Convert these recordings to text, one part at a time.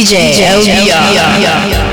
DJ, DJ LBR.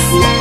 Gracias.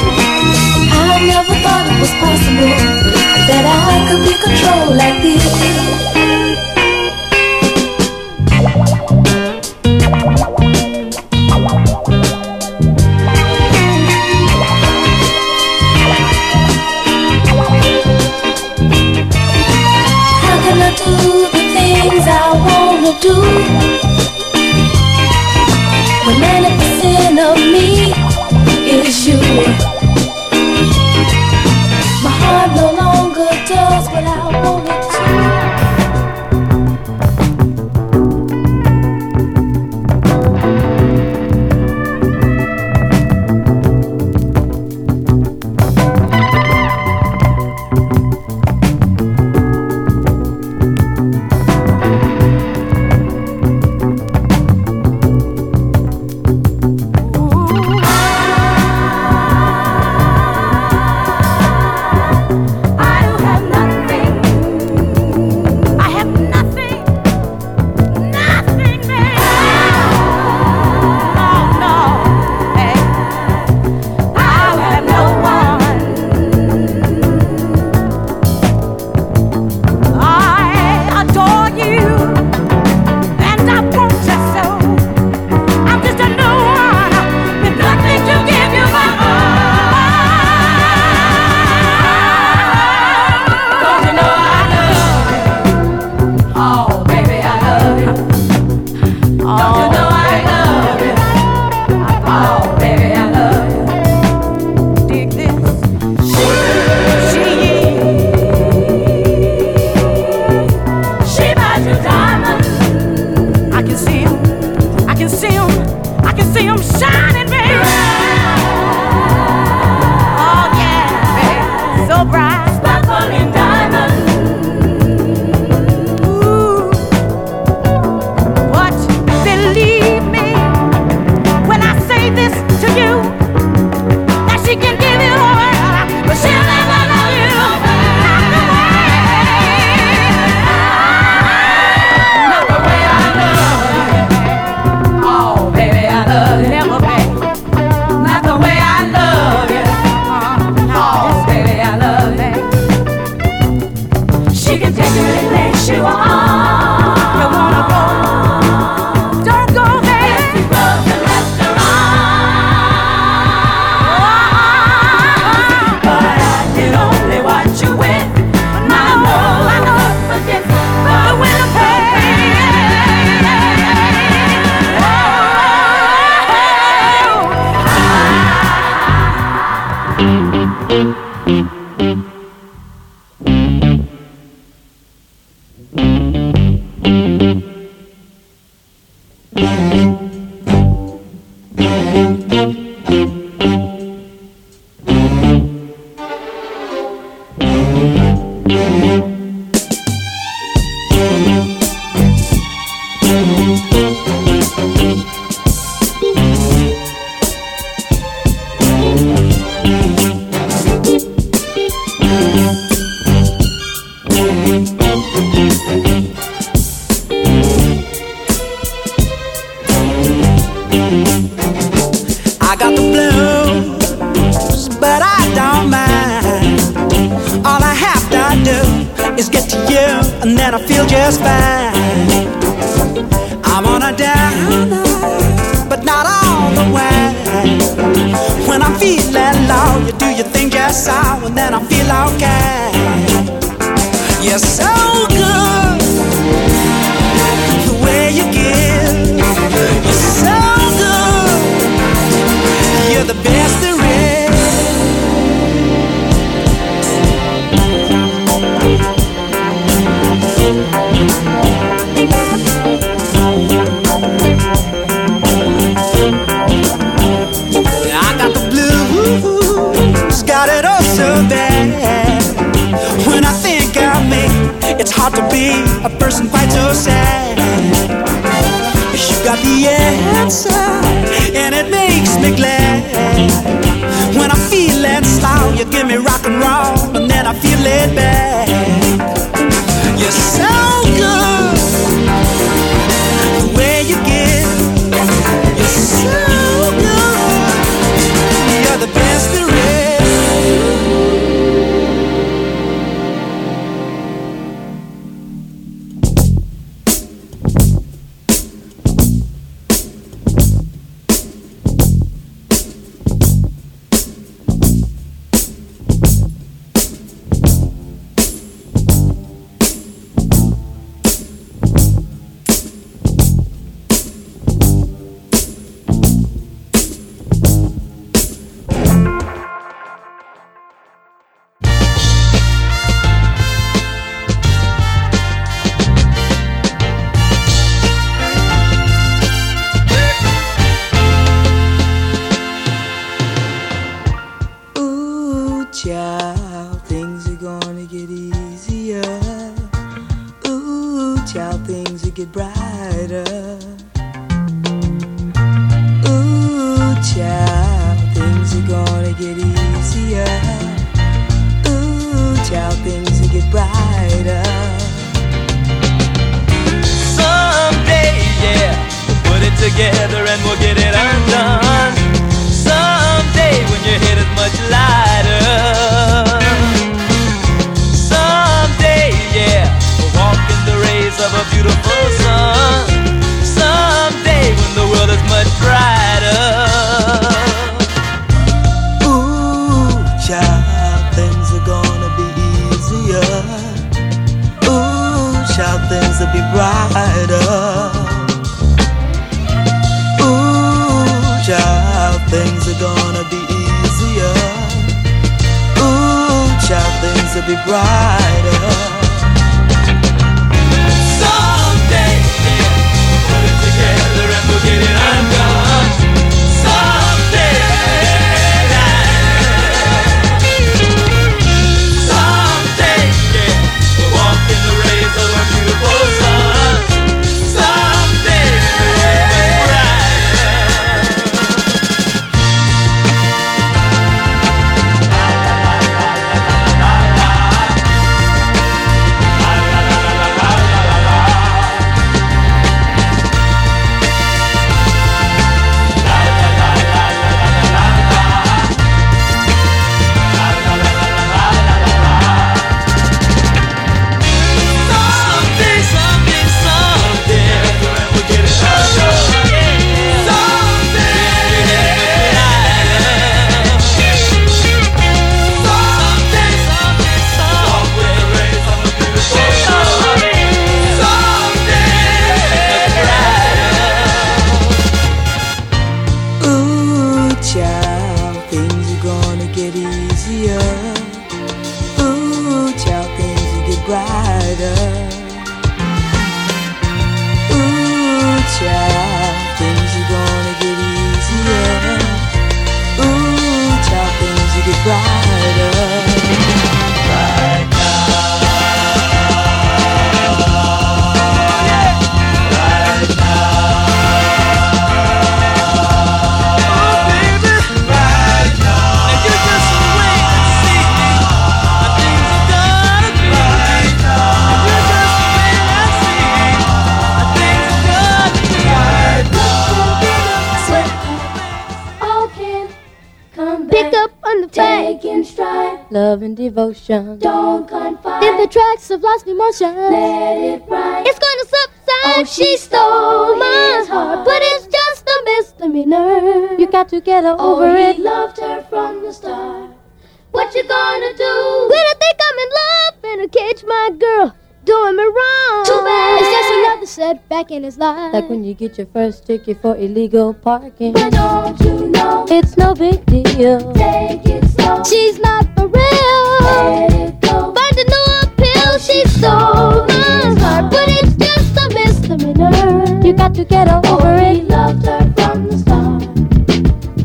Like when you get your first ticket for illegal parking. But don't you know? It's no big deal. Take it slow. She's not for real. Let it go. Find a new appeal. She's so smart, but it's just a misdemeanor. You got to get over oh, it. He loved her from the start.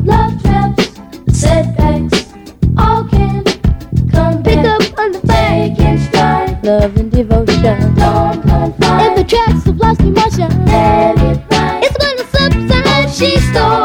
Love traps, setbacks, all can come Pick back. up on the bike and stride. Love and devotion. Don't confide. In the tracks Everybody. It's gonna slip and she stole.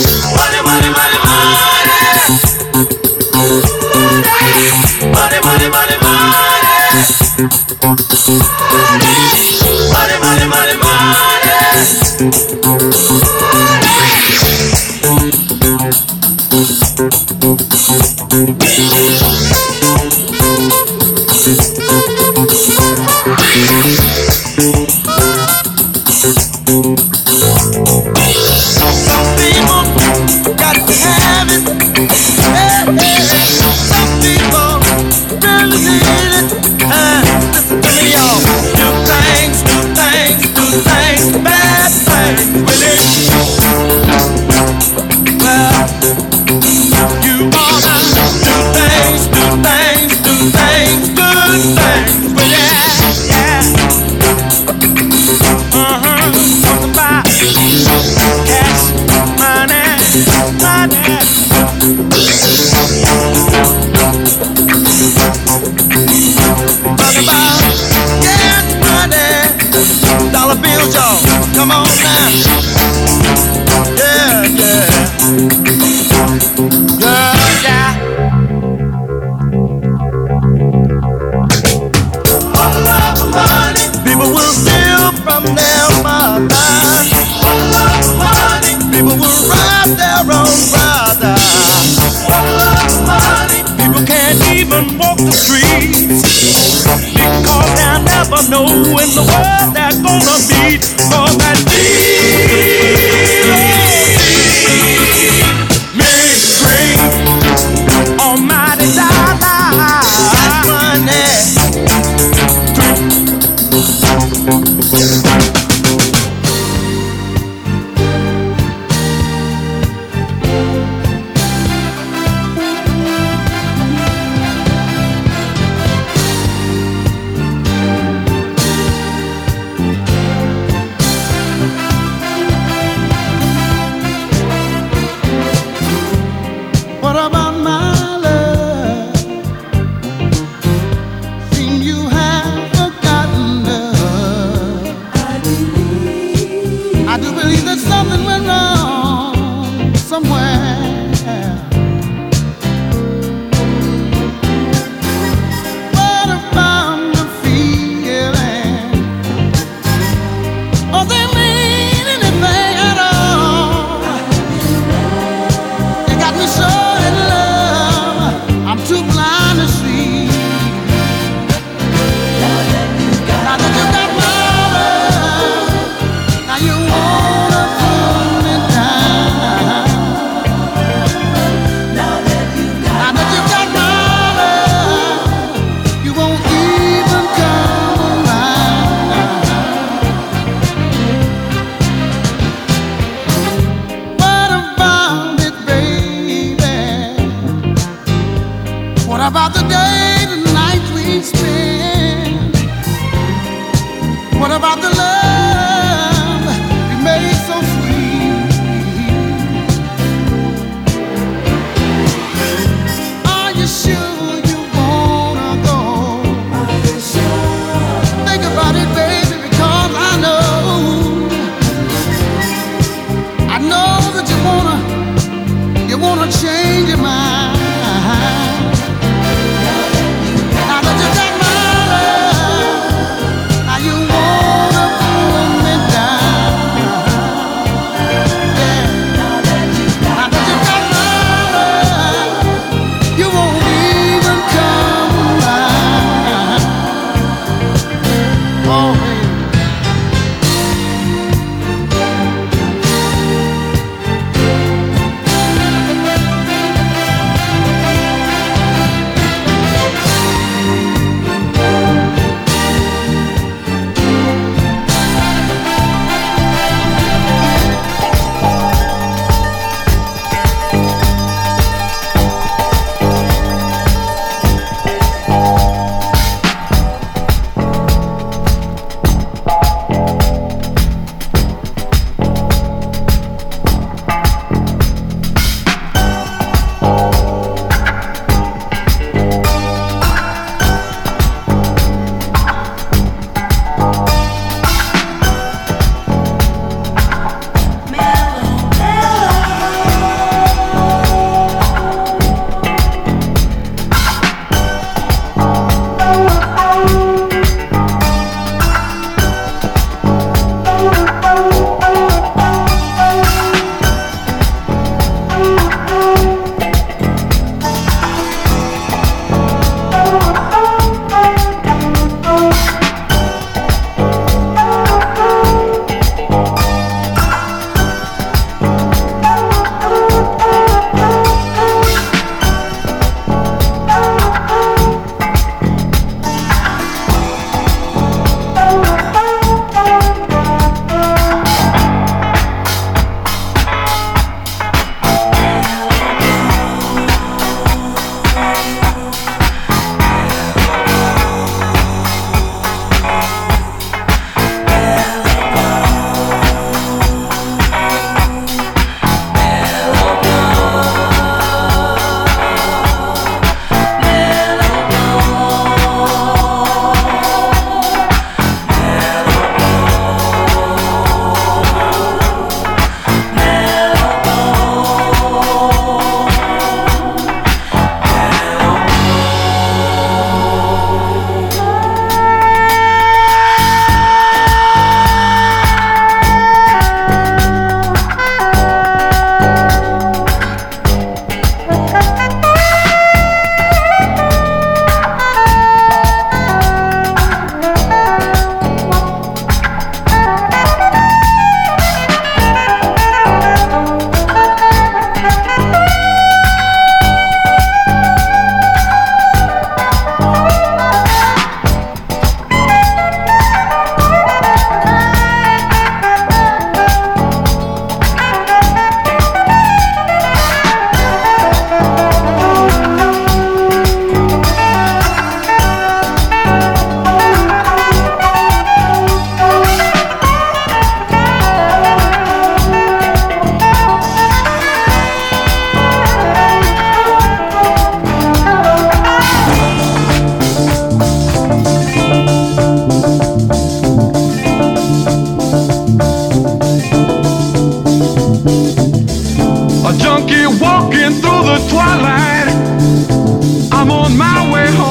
the twilight. I'm on my way home.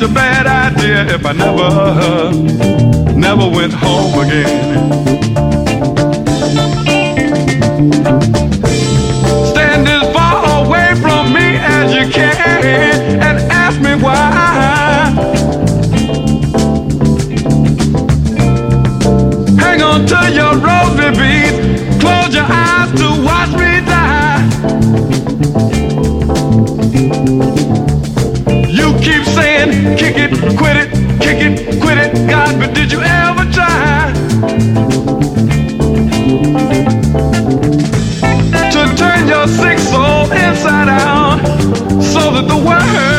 such a bad idea if I never, never went home again. Stand as far away from me as you can and ask me why. Hang on to your rosary beads, close your eyes to watch me die it, quit it, kick it, quit it, God, but did you ever try? To turn your sick soul inside out so that the world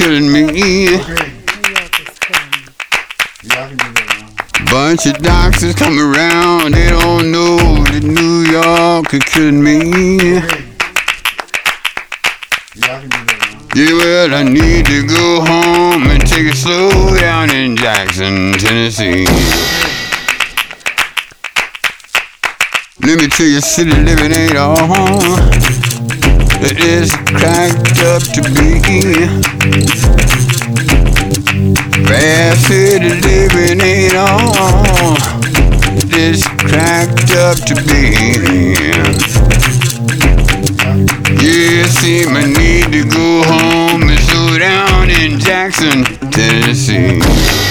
killing me. Bunch of doctors come around, they don't know that New York is killing me. Yeah, well, I need to go home and take it slow down in Jackson, Tennessee. Let me tell you, city living ain't all home it is cracked up to be. Fast city living ain't all it is cracked up to be. Yeah, see, I need to go home and slow down in Jackson, Tennessee.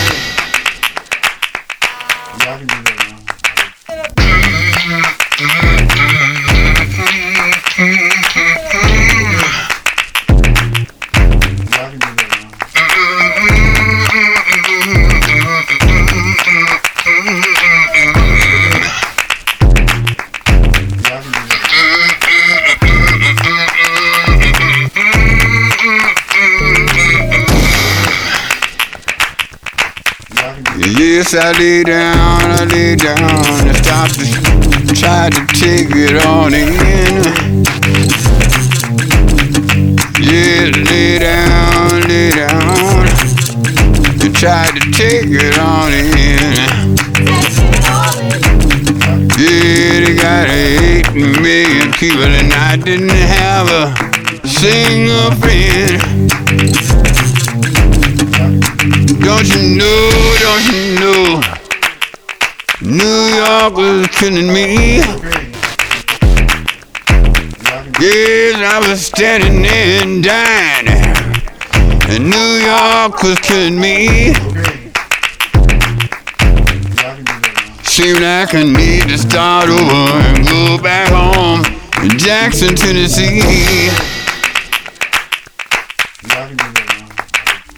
Yes, I lay down, I lay down and stop to try to take it on in. Yeah, lay down, lay down and try to take it on in. Yeah, they got eight million people and I didn't have a single friend. Don't you know, don't you know? New York was killing me. Yes, I was standing there and dying. And New York was killing me. Seemed like I need to start over and go back home in Jackson, Tennessee.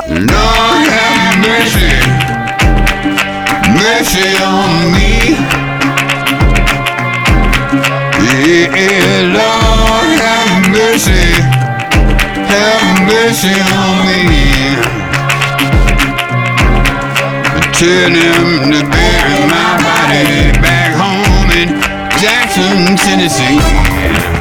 Lord on me. Yeah, Lord have mercy, have mercy on me. Tell him to bury my body back home in Jackson, Tennessee.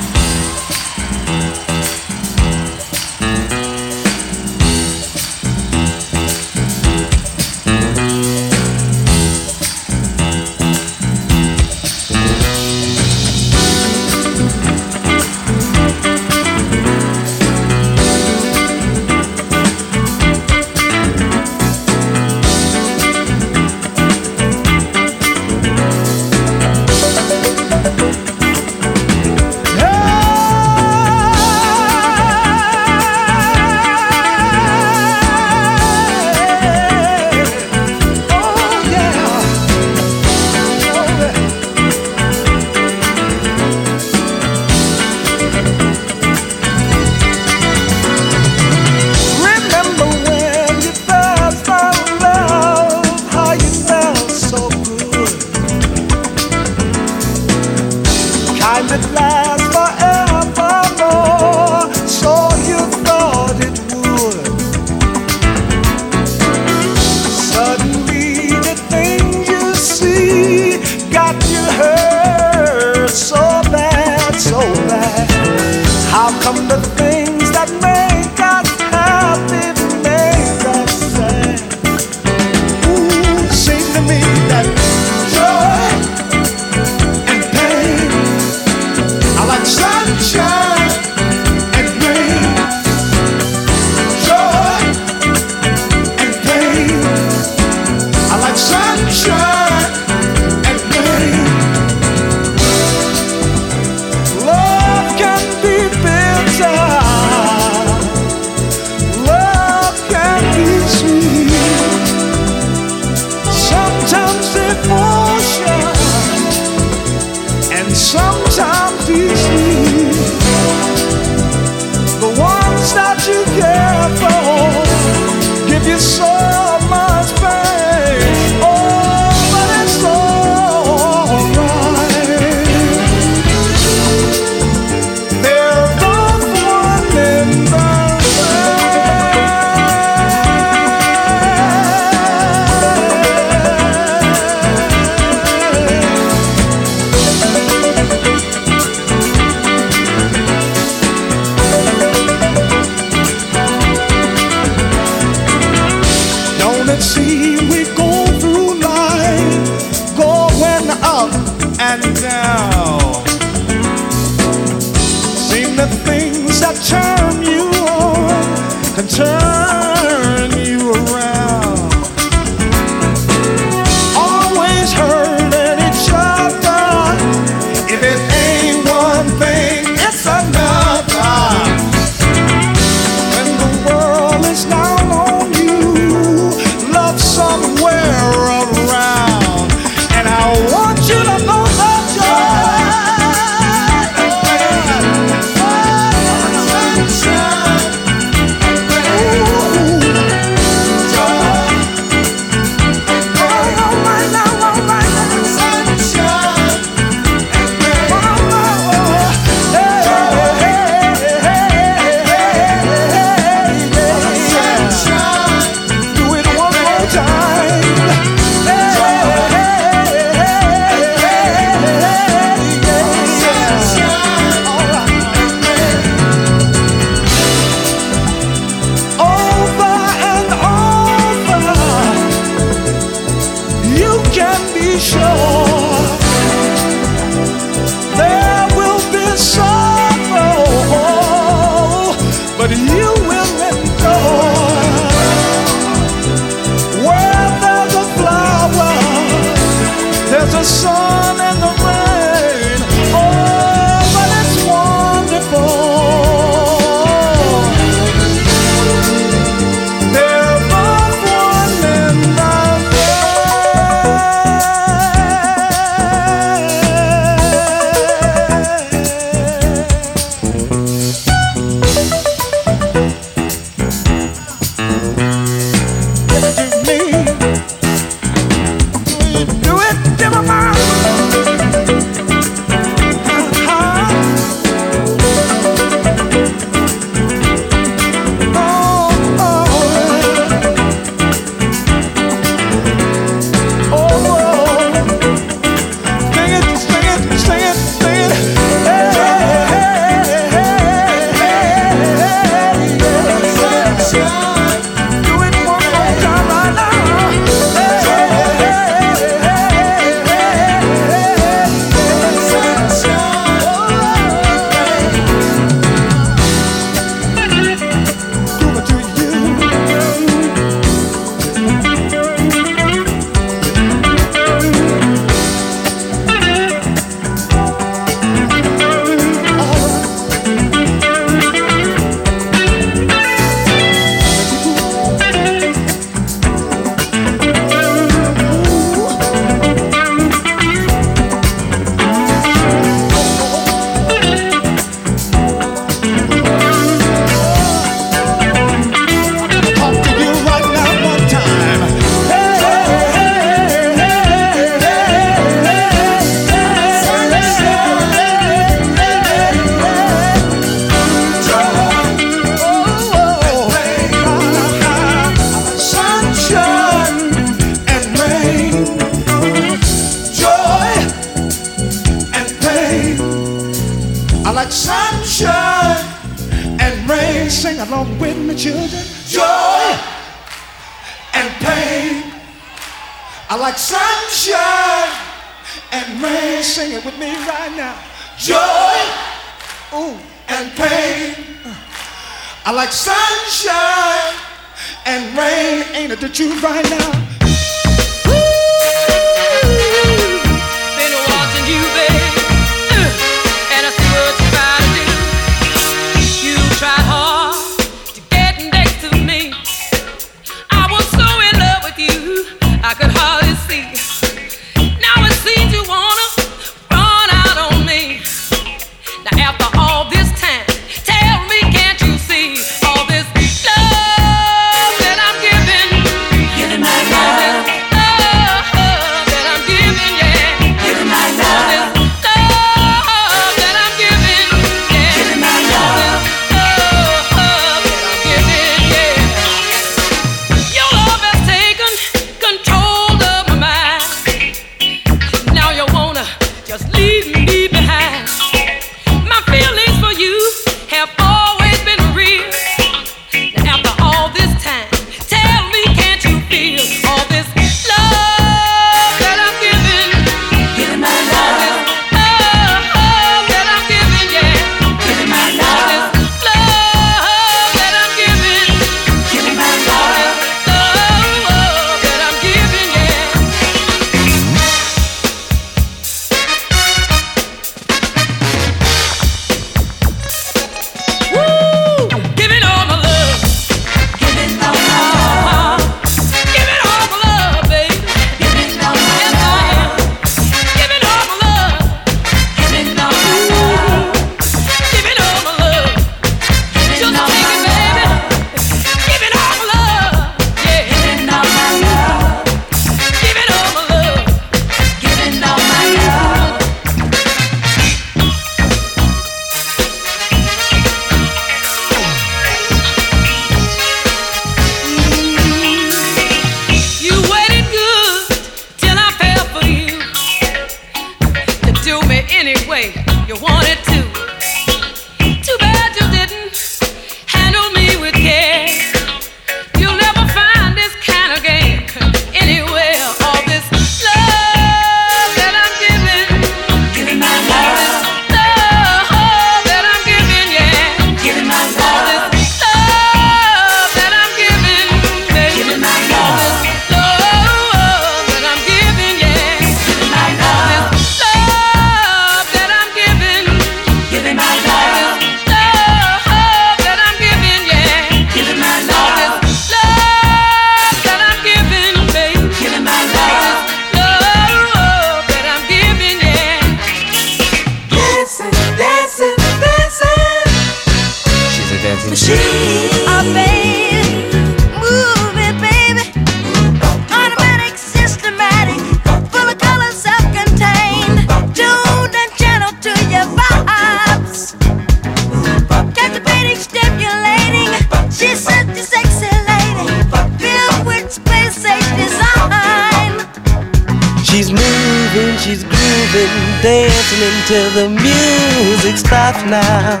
Till the music stops now.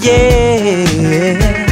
Yeah.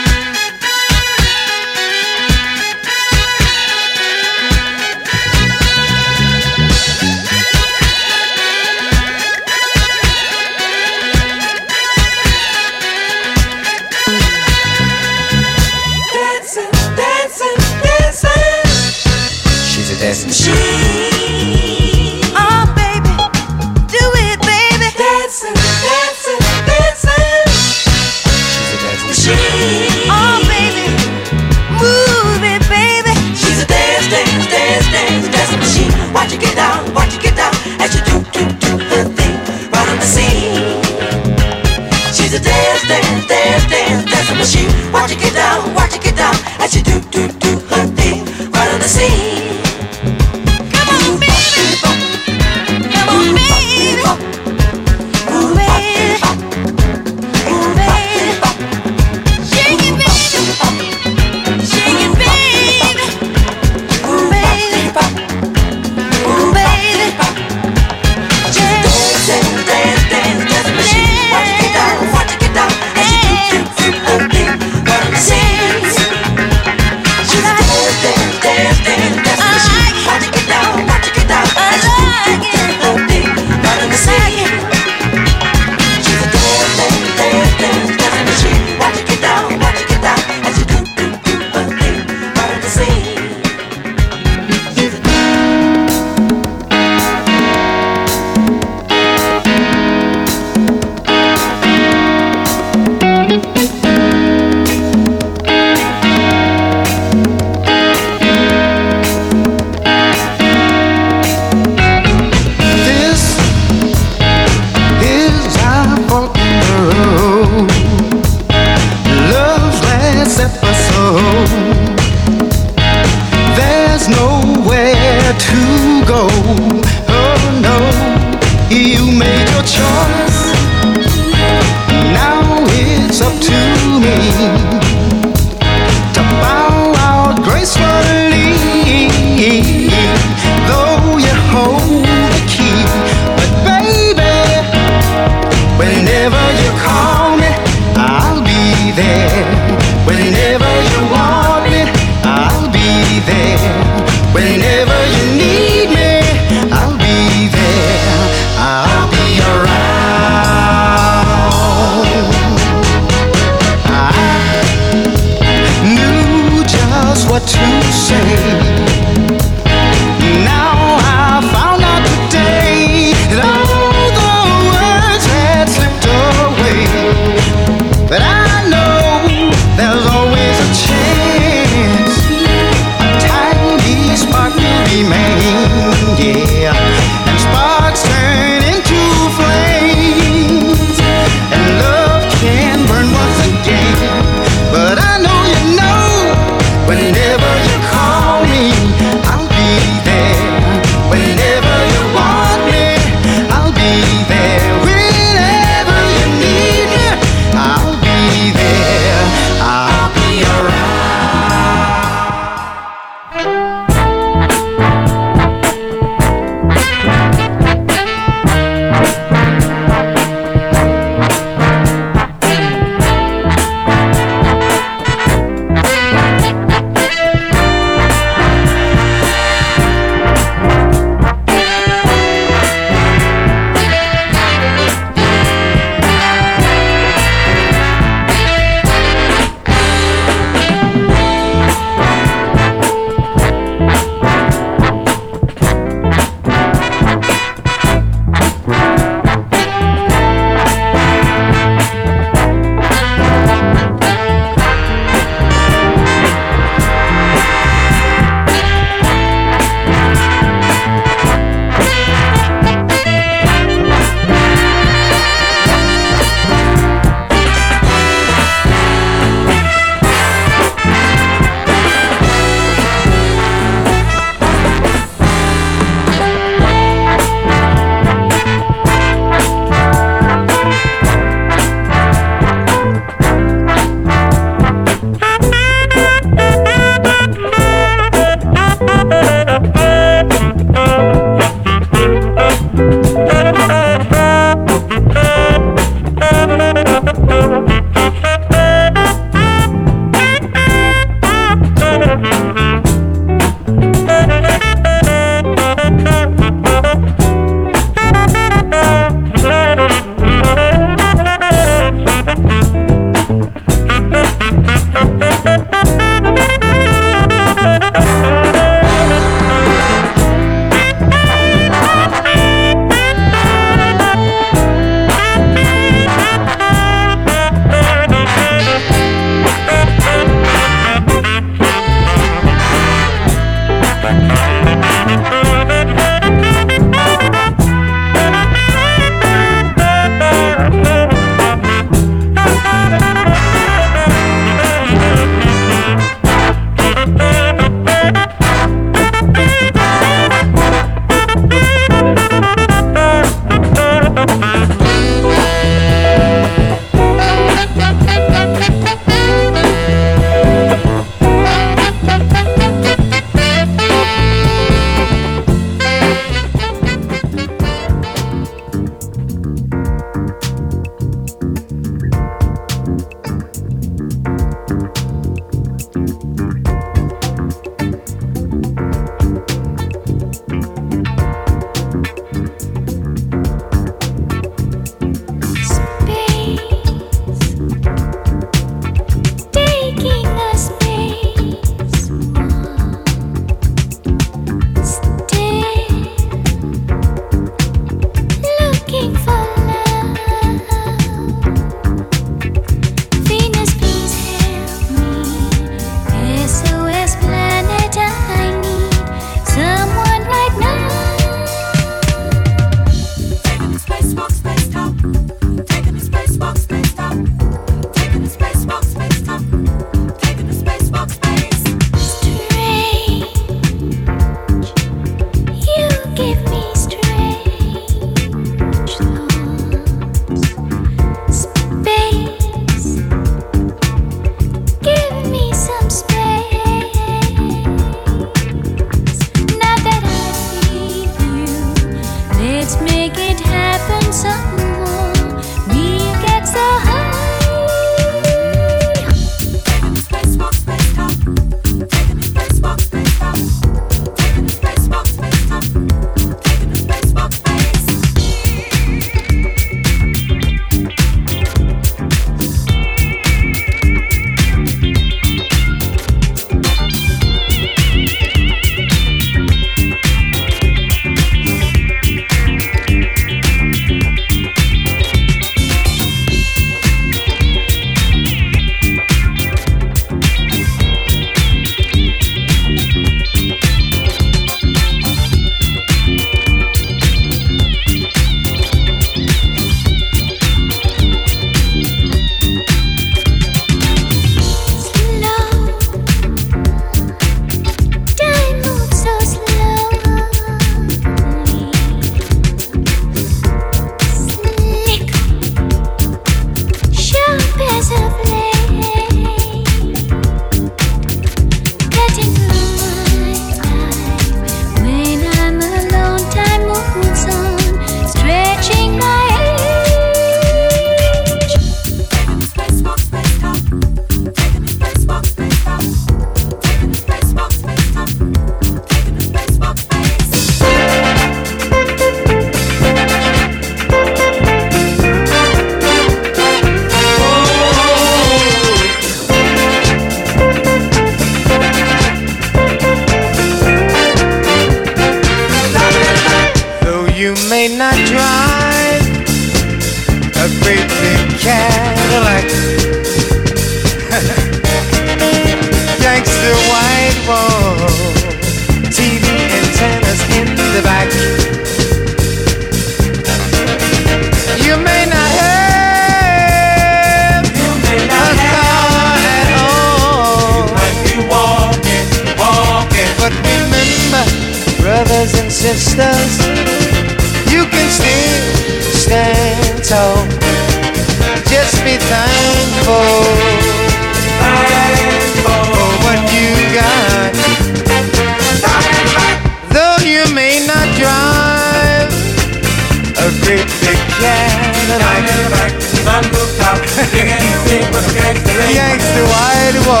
Gangsta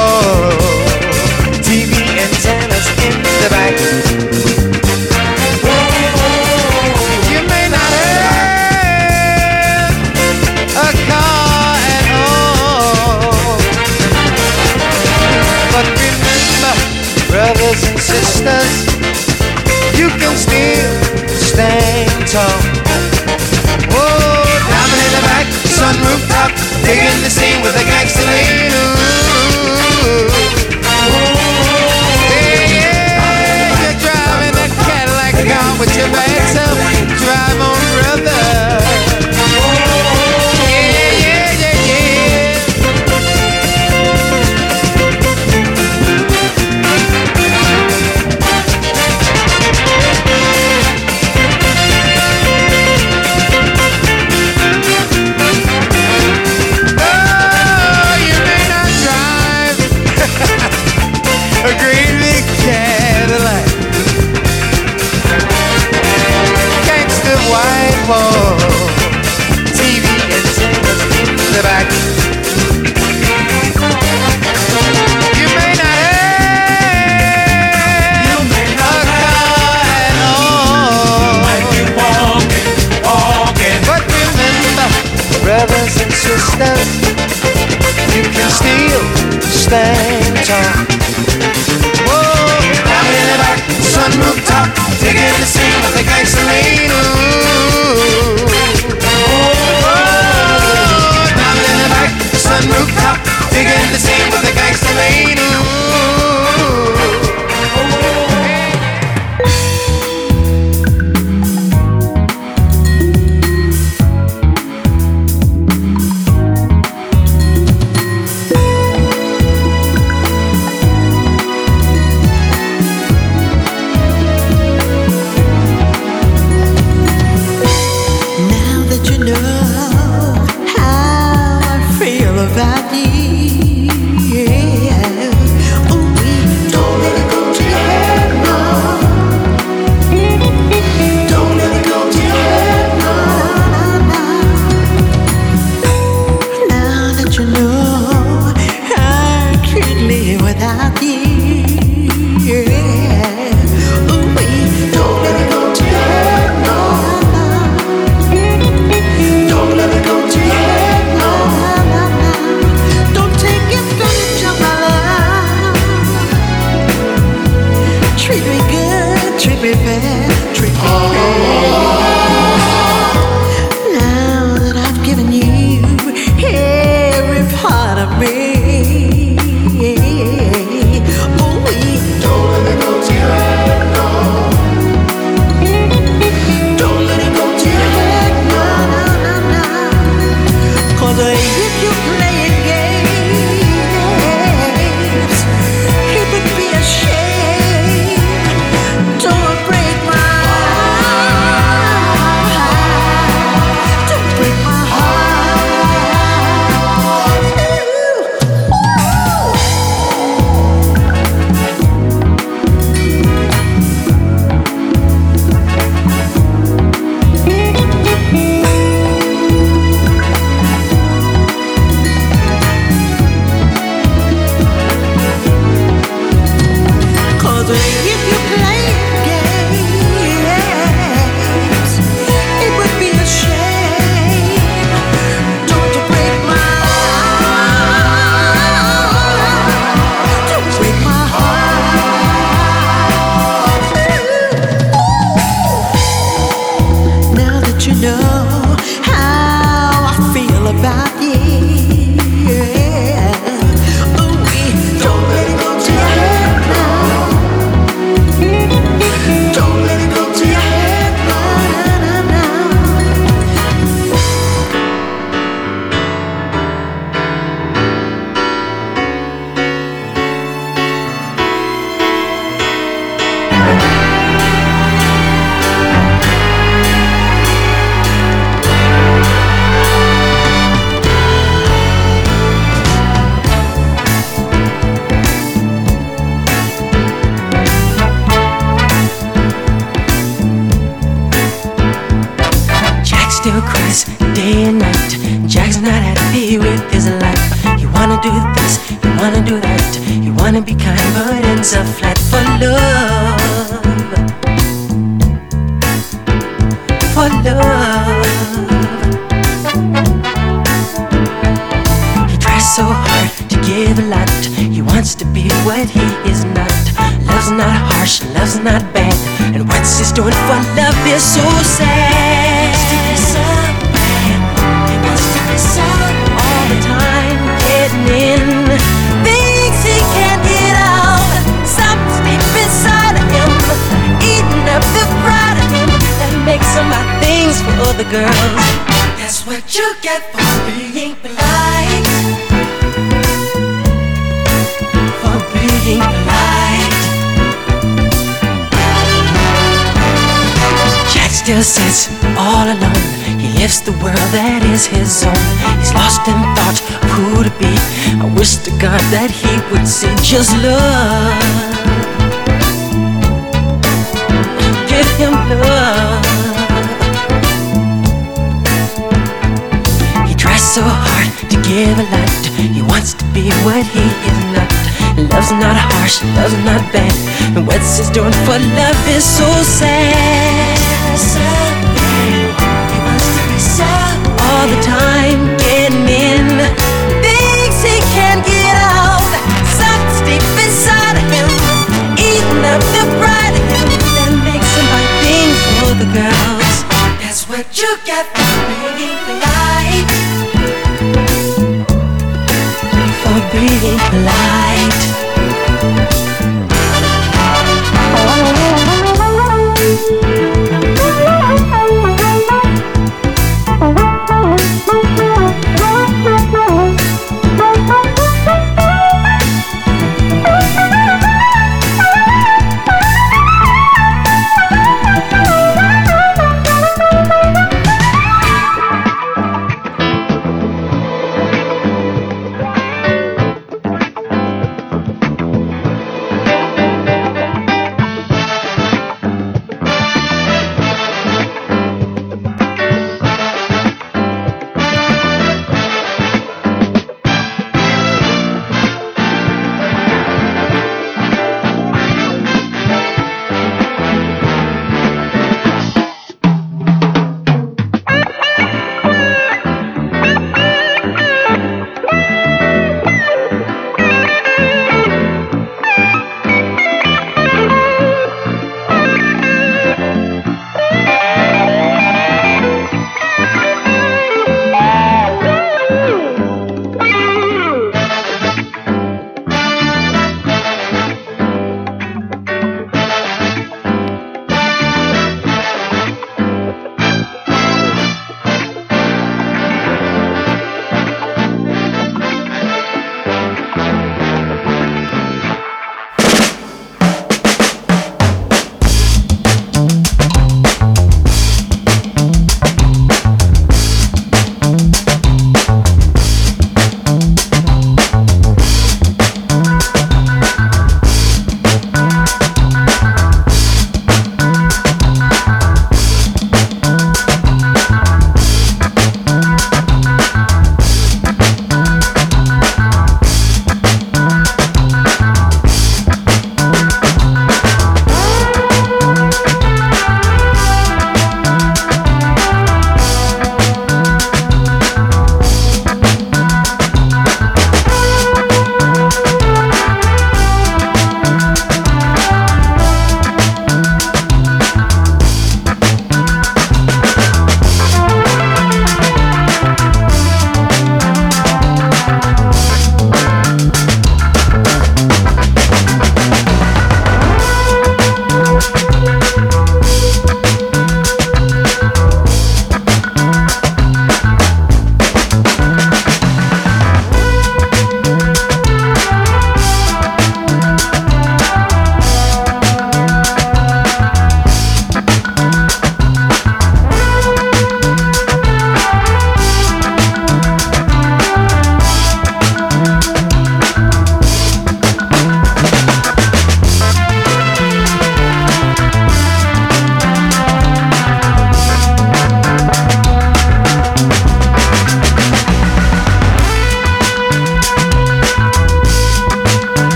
still cries day and night. Jack's not happy with his life. He wanna do this, he wanna do that. He wanna be kind, but ends up flat for love. For love. He tries so hard to give a lot. He wants to be what he is not. Love's not harsh, love's not bad. And what's he's doing for love is so sad. The him that makes him buy things for other girls. That's what you get for being polite. For being polite. Jack still sits all alone. He lives the world that is his own. He's lost in thought of who to be. I wish to God that he would see just love. Give love. He tries so hard to give a lot. He wants to be what he is not. Love's not harsh, love's not bad. And what's he's doing for love is so sad. He wants to be sad all the time, getting in things he can't get out. Something's deep inside of him, eating up girls. That's what you get for being polite. For being polite.